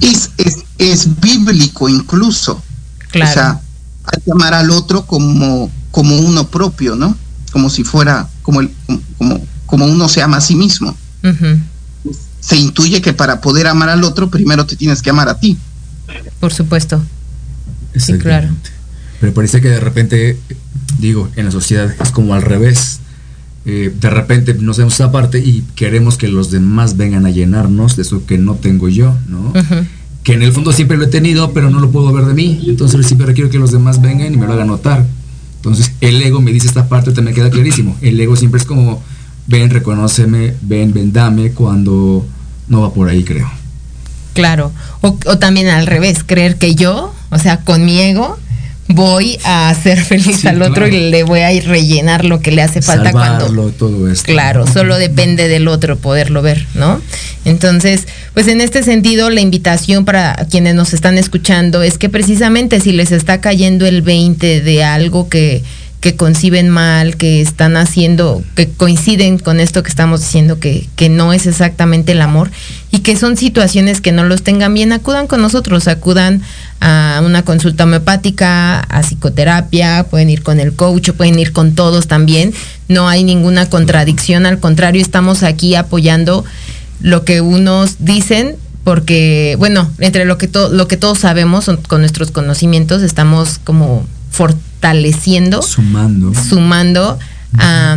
Es, es, bíblico incluso. Claro. O sea, hay que amar al otro como, como uno propio, ¿no? Como si fuera, como, el, como, como uno se ama a sí mismo se intuye que para poder amar al otro, primero te tienes que amar a ti. Por supuesto. Sí, claro. Pero parece que de repente, digo, en la sociedad es como al revés. Eh, de repente nos vemos aparte y queremos que los demás vengan a llenarnos de eso que no tengo yo, ¿no? Que en el fondo siempre lo he tenido, pero no lo puedo ver de mí. Entonces siempre requiero que los demás vengan y me lo hagan notar. Entonces el ego me dice esta parte, te me queda clarísimo. El ego siempre es como, ven, reconóceme, ven, ven, dame, cuando no va por ahí, creo. Claro, o, también al revés, creer que yo, o sea, con mi ego, voy a hacer feliz al otro y le voy a ir rellenar lo que le hace falta cuando todo esto. claro solo depende del otro poderlo ver no entonces pues en este sentido la invitación para quienes nos están escuchando es que precisamente si les está cayendo el 20 de algo que que conciben mal, que están haciendo, que coinciden con esto que estamos diciendo, que, que no es exactamente el amor, y que son situaciones que no los tengan bien, acudan con nosotros, acudan a una consulta homeopática, a psicoterapia, pueden ir con el coach, pueden ir con todos también, no hay ninguna contradicción, al contrario, estamos aquí apoyando lo que unos dicen porque bueno, entre lo que lo que todos sabemos con nuestros conocimientos estamos como fortaleciendo, sumando, sumando a,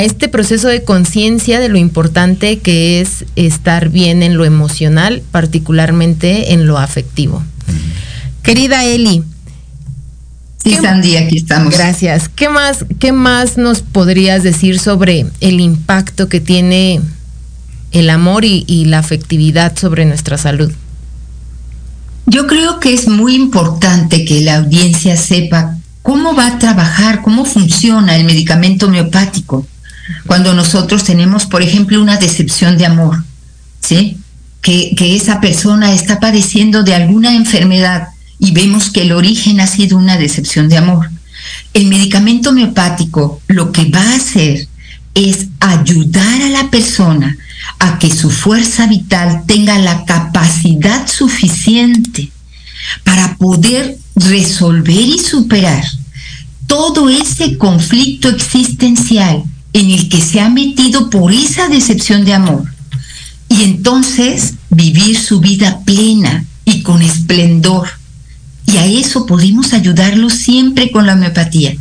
este proceso de conciencia de lo importante que es estar bien en lo emocional, particularmente en lo afectivo. Querida Eli. Sí, Sandy, aquí estamos. Gracias. ¿Qué más, ¿Qué más nos podrías decir sobre el impacto que tiene el amor y, y la afectividad sobre nuestra salud? Yo creo que es muy importante que la audiencia sepa cómo va a trabajar, cómo funciona el medicamento homeopático cuando nosotros tenemos, por ejemplo, una decepción de amor, ¿sí? Que, que, esa persona está padeciendo de alguna enfermedad y vemos que el origen ha sido una decepción de amor. El medicamento homeopático lo que va a hacer es ayudar a la persona a que su fuerza vital tenga la capacidad suficiente para poder resolver y superar todo ese conflicto existencial en el que se ha metido por esa decepción de amor y entonces vivir su vida plena y con esplendor. Y a eso podemos ayudarlo siempre con la homeopatía.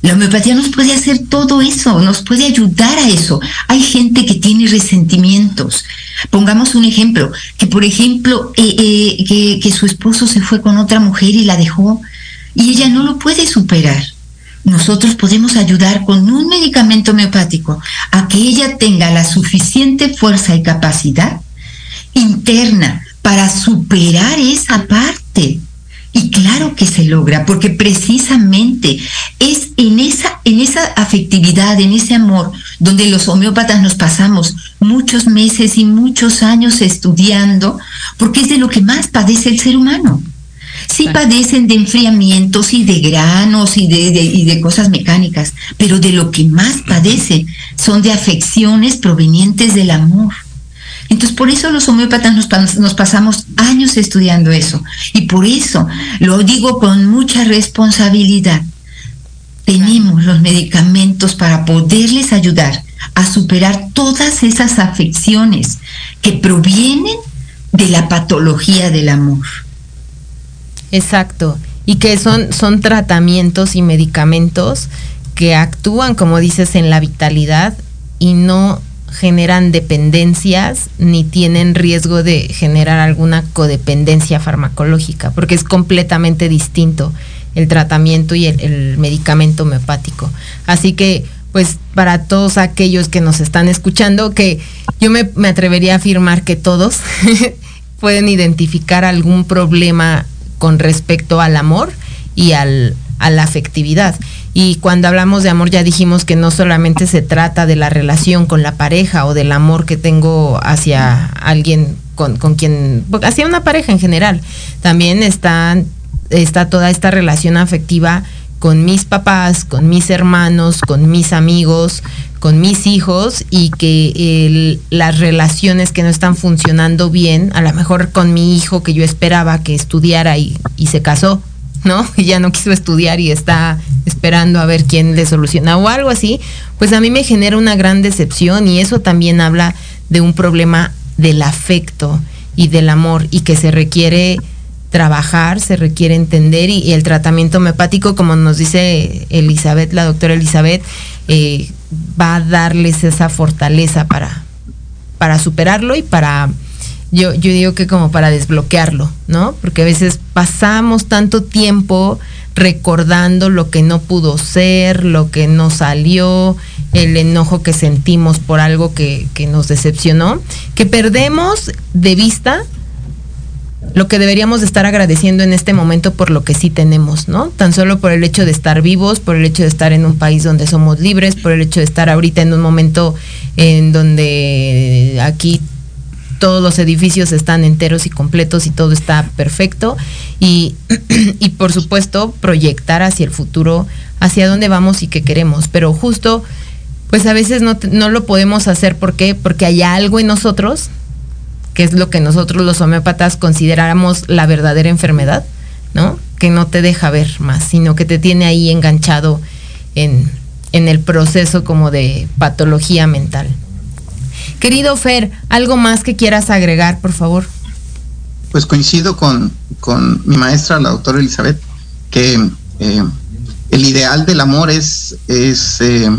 La homeopatía nos puede hacer todo eso, nos puede ayudar a eso. Hay gente que tiene resentimientos. Pongamos un ejemplo, que por ejemplo, eh, eh, que, que su esposo se fue con otra mujer y la dejó y ella no lo puede superar. Nosotros podemos ayudar con un medicamento homeopático a que ella tenga la suficiente fuerza y capacidad interna para superar esa parte y claro que se logra, porque precisamente es en esa, en esa afectividad, en ese amor, donde los homeópatas nos pasamos muchos meses y muchos años estudiando, porque es de lo que más padece el ser humano. Sí padecen de enfriamientos y de granos y de, y de cosas mecánicas, pero de lo que más padece son de afecciones provenientes del amor. Entonces, por eso los homeópatas nos, pasamos años estudiando eso. Y por eso lo digo con mucha responsabilidad. Tenemos los medicamentos para poderles ayudar a superar todas esas afecciones que provienen de la patología del amor. Exacto. Y que son, son tratamientos y medicamentos que actúan, como dices, en la vitalidad y no generan dependencias ni tienen riesgo de generar alguna codependencia farmacológica, porque es completamente distinto el tratamiento y el, medicamento homeopático. Así que, pues, para todos aquellos que nos están escuchando, que yo me, me atrevería a afirmar que todos pueden identificar algún problema con respecto al amor y al, a la afectividad. Y cuando hablamos de amor ya dijimos que no solamente se trata de la relación con la pareja o del amor que tengo hacia alguien con, con quien, hacia una pareja en general. También está, está toda esta relación afectiva con mis papás, con mis hermanos, con mis amigos, con mis hijos y que las relaciones que no están funcionando bien, a lo mejor con mi hijo que yo esperaba que estudiara y, y se casó, ¿no? Y ya no quiso estudiar y está esperando a ver quién le soluciona o algo así, pues a mí me genera una gran decepción y eso también habla de un problema del afecto y del amor y que se requiere trabajar, se requiere entender y, el tratamiento homeopático, como nos dice Elizabeth, la doctora Elizabeth, eh, va a darles esa fortaleza para, para superarlo y para yo, yo digo que como para desbloquearlo, ¿no? Porque a veces pasamos tanto tiempo recordando lo que no pudo ser, lo que no salió, el enojo que sentimos por algo que, que nos decepcionó, que perdemos de vista lo que deberíamos de estar agradeciendo en este momento por lo que sí tenemos, ¿no? Tan solo por el hecho de estar vivos, por el hecho de estar en un país donde somos libres, por el hecho de estar ahorita en un momento en donde aquí todos los edificios están enteros y completos y todo está perfecto. Y, y por supuesto, proyectar hacia el futuro hacia dónde vamos y qué queremos, pero justo pues a veces no, no lo podemos hacer ¿por qué? porque hay algo en nosotros que es lo que nosotros los homeópatas consideramos la verdadera enfermedad, ¿no? Que no te deja ver más, sino que te tiene ahí enganchado en, en el proceso como de patología mental. Querido Fer, ¿algo más que quieras agregar, por favor? Pues coincido con, con mi maestra, la doctora Elizabeth, que eh, el ideal del amor es, es eh,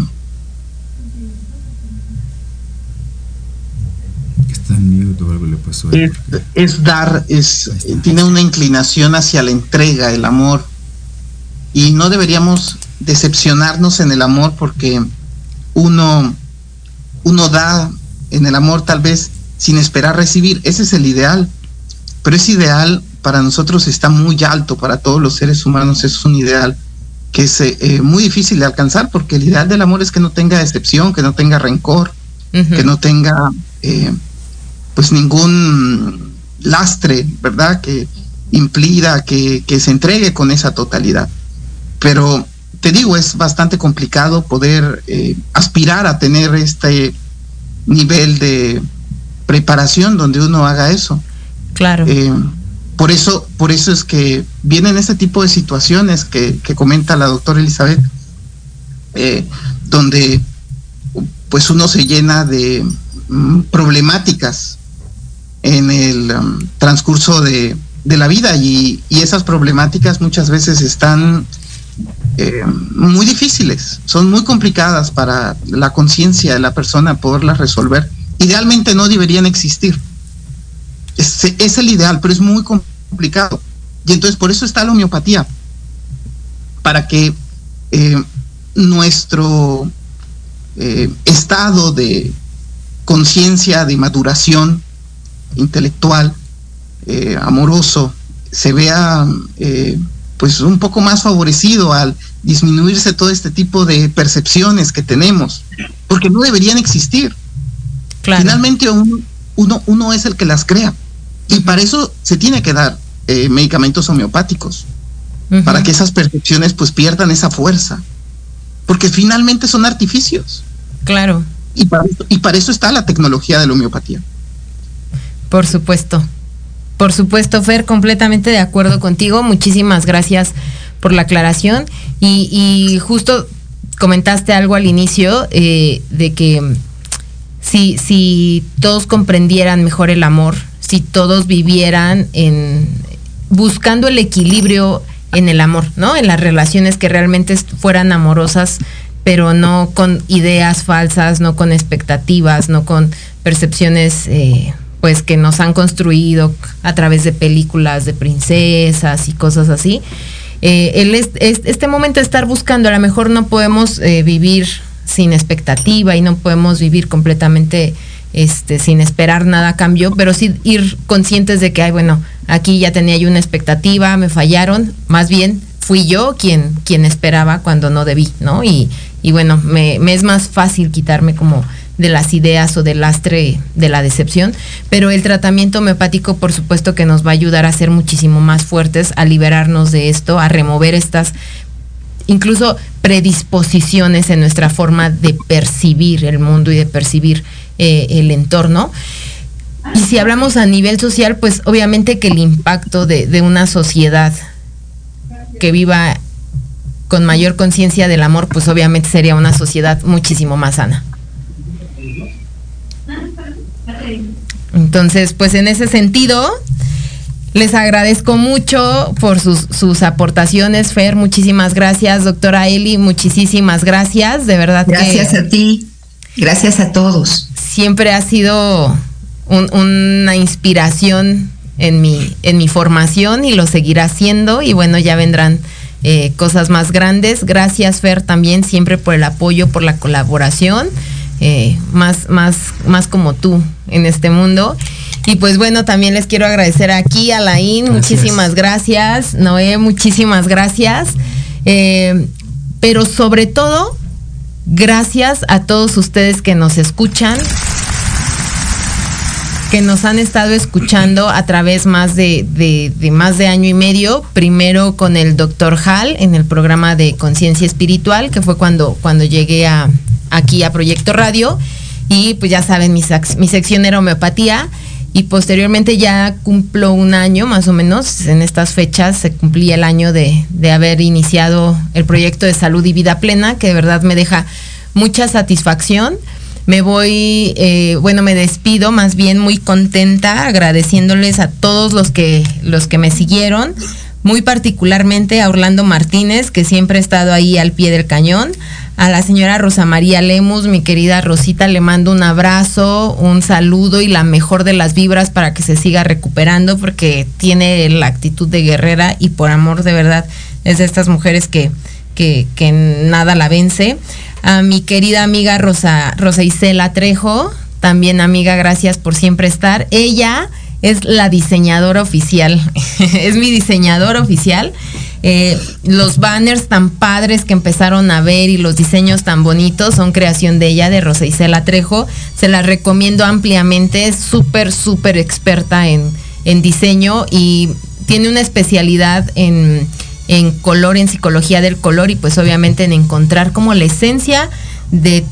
Es, dar, es, tiene una inclinación hacia la entrega, el amor. Y no deberíamos decepcionarnos en el amor porque uno, uno da en el amor tal vez sin esperar recibir. Ese es el ideal. Pero ese ideal para nosotros está muy alto, para todos los seres humanos es un ideal que es eh, muy difícil de alcanzar porque el ideal del amor es que no tenga decepción, que no tenga rencor, que no tenga eh, pues ningún lastre, ¿verdad? Que implida que, se entregue con esa totalidad. Pero te digo, es bastante complicado poder eh, aspirar a tener este nivel de preparación donde uno haga eso. Claro. Eh, por eso, por eso es que vienen este tipo de situaciones que, comenta la doctora Elizabeth, eh, donde pues uno se llena de mm, problemáticas en el um, transcurso de, la vida y, esas problemáticas muchas veces están eh, muy difíciles, son muy complicadas para la conciencia de la persona poderlas resolver. Idealmente no deberían existir. Es, el ideal, pero es muy complicado. Y entonces por eso está la homeopatía, para que eh, nuestro eh, estado de conciencia, de maduración, intelectual, amoroso, se vea pues un poco más favorecido al disminuirse todo este tipo de percepciones que tenemos, porque no deberían existir. Finalmente uno, uno, es el que las crea y para eso se tiene que dar eh, medicamentos homeopáticos, para que esas percepciones pues pierdan esa fuerza, porque finalmente son artificios. Claro. Y para, y para eso está la tecnología de la homeopatía. Por supuesto. Por supuesto, Fer, completamente de acuerdo contigo. Muchísimas gracias por la aclaración. Y, justo comentaste algo al inicio eh, de que si, si todos comprendieran mejor el amor, si todos vivieran en buscando el equilibrio en el amor, ¿no? En las relaciones que realmente fueran amorosas, pero no con ideas falsas, no con expectativas, no con percepciones eh, pues que nos han construido a través de películas de princesas y cosas así. Eh, este momento de estar buscando, a lo mejor no podemos eh, vivir sin expectativa y no podemos vivir completamente este, sin esperar nada a cambio, pero sí ir conscientes de que, ay, bueno, aquí ya tenía yo una expectativa, me fallaron, más bien fui yo quien, quien esperaba cuando no debí, ¿no? Y, y bueno, me, me es más fácil quitarme como de las ideas o del lastre de la decepción, pero el tratamiento homeopático por supuesto que nos va a ayudar a ser muchísimo más fuertes, a liberarnos de esto, a remover estas incluso predisposiciones en nuestra forma de percibir el mundo y de percibir eh, el entorno. Y si hablamos a nivel social, pues obviamente que el impacto de, de una sociedad que viva con mayor conciencia del amor, pues obviamente sería una sociedad muchísimo más sana. Entonces, pues en ese sentido, les agradezco mucho por sus, aportaciones, Fer. Muchísimas gracias, doctora Eli. Muchísimas gracias, de verdad. Gracias a ti. Gracias a todos. Siempre ha sido una inspiración en mi, en mi formación y lo seguirá haciendo. Y bueno, ya vendrán eh, cosas más grandes. Gracias, Fer, también siempre por el apoyo, por la colaboración. Eh, más, más, más como tú en este mundo. Y pues bueno, también les quiero agradecer aquí a Laín, muchísimas gracias, Noé, muchísimas gracias. Eh, pero sobre todo, gracias a todos ustedes que nos escuchan. que nos han estado escuchando a través más de, de, más de año y medio. Primero con el doctor Hall en el programa de Conciencia Espiritual, que fue cuando, cuando llegué a, aquí a Proyecto Radio. Y pues ya saben, mi, sección era homeopatía y posteriormente ya cumplo un año más o menos, en estas fechas se cumplía el año de, de, haber iniciado el proyecto de salud y vida plena, que de verdad me deja mucha satisfacción. Me voy, eh, bueno, me despido más bien muy contenta, agradeciéndoles a todos los que, los que me siguieron, muy particularmente a Orlando Martínez, que siempre ha estado ahí al pie del cañón, a la señora Rosa María Lemus, mi querida Rosita, le mando un abrazo, un saludo y la mejor de las vibras para que se siga recuperando, porque tiene la actitud de guerrera y por amor de verdad es de estas mujeres que, que, que nada la vence a mi querida amiga Rosa, Rosa Isela Trejo, también amiga, gracias por siempre estar. Ella es la diseñadora oficial, es mi diseñadora oficial. Eh, los banners tan padres que empezaron a ver y los diseños tan bonitos son creación de ella, de Rosa Isela Trejo. Se la recomiendo ampliamente, es súper, súper experta en, en diseño y tiene una especialidad en en color, en psicología del color y pues obviamente en encontrar como la esencia de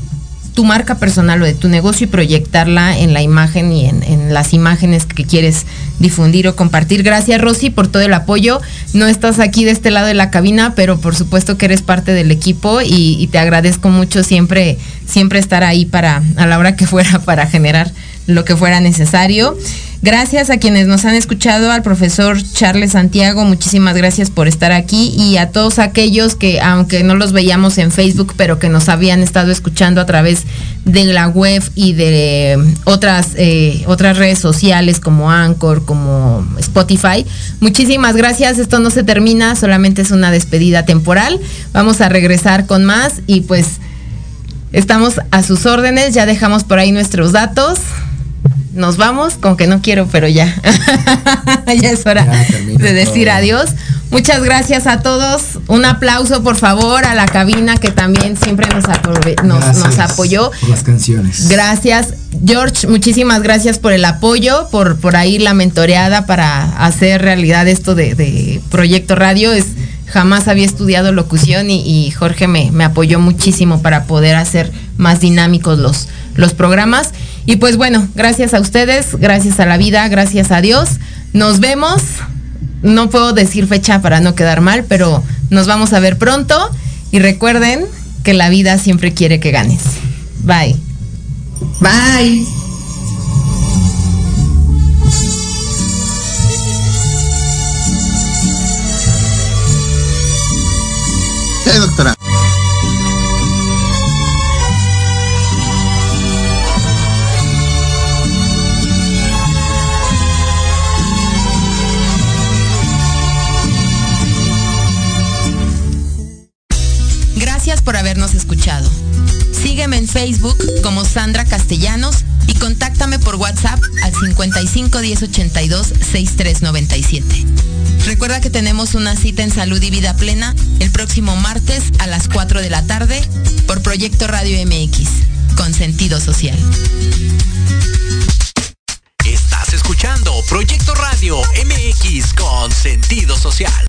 tu marca personal o de tu negocio y proyectarla en la imagen y en, las imágenes que quieres difundir o compartir. Gracias Rosy por todo el apoyo. No estás aquí de este lado de la cabina, pero por supuesto que eres parte del equipo y, y te agradezco mucho siempre, siempre estar ahí para, a la hora que fuera, para generar lo que fuera necesario. Gracias a quienes nos han escuchado, al profesor Charles Santiago, muchísimas gracias por estar aquí y a todos aquellos que, aunque no los veíamos en Facebook, pero que nos habían estado escuchando a través de la web y de otras, eh, otras redes sociales como Anchor, como Spotify. Muchísimas gracias, esto no se termina, solamente es una despedida temporal. Vamos a regresar con más y pues estamos a sus órdenes, ya dejamos por ahí nuestros datos nos vamos, con que no quiero, pero ya. ya es hora de decir adiós. Muchas gracias a todos. Un aplauso, por favor, a la cabina que también siempre nos, nos, apoyó. Por las canciones. Gracias. George, muchísimas gracias por el apoyo, por, por ahí la mentoreada para hacer realidad esto de, Proyecto Radio. Es, jamás había estudiado locución y, Jorge me, me, apoyó muchísimo para poder hacer más dinámicos los, los programas. Y pues bueno, gracias a ustedes, gracias a la vida, gracias a Dios. Nos vemos. No puedo decir fecha para no quedar mal, pero nos vamos a ver pronto. Y recuerden que la vida siempre quiere que ganes. Bye. Bye. doctora. Sígueme en Facebook como Sandra Castellanos y contáctame por WhatsApp al 55 10 82 6397. Recuerda que tenemos una cita en Salud y Vida Plena el próximo martes a las 4 de la tarde por Proyecto Radio MX, con sentido social. Estás escuchando Proyecto Radio MX con sentido social.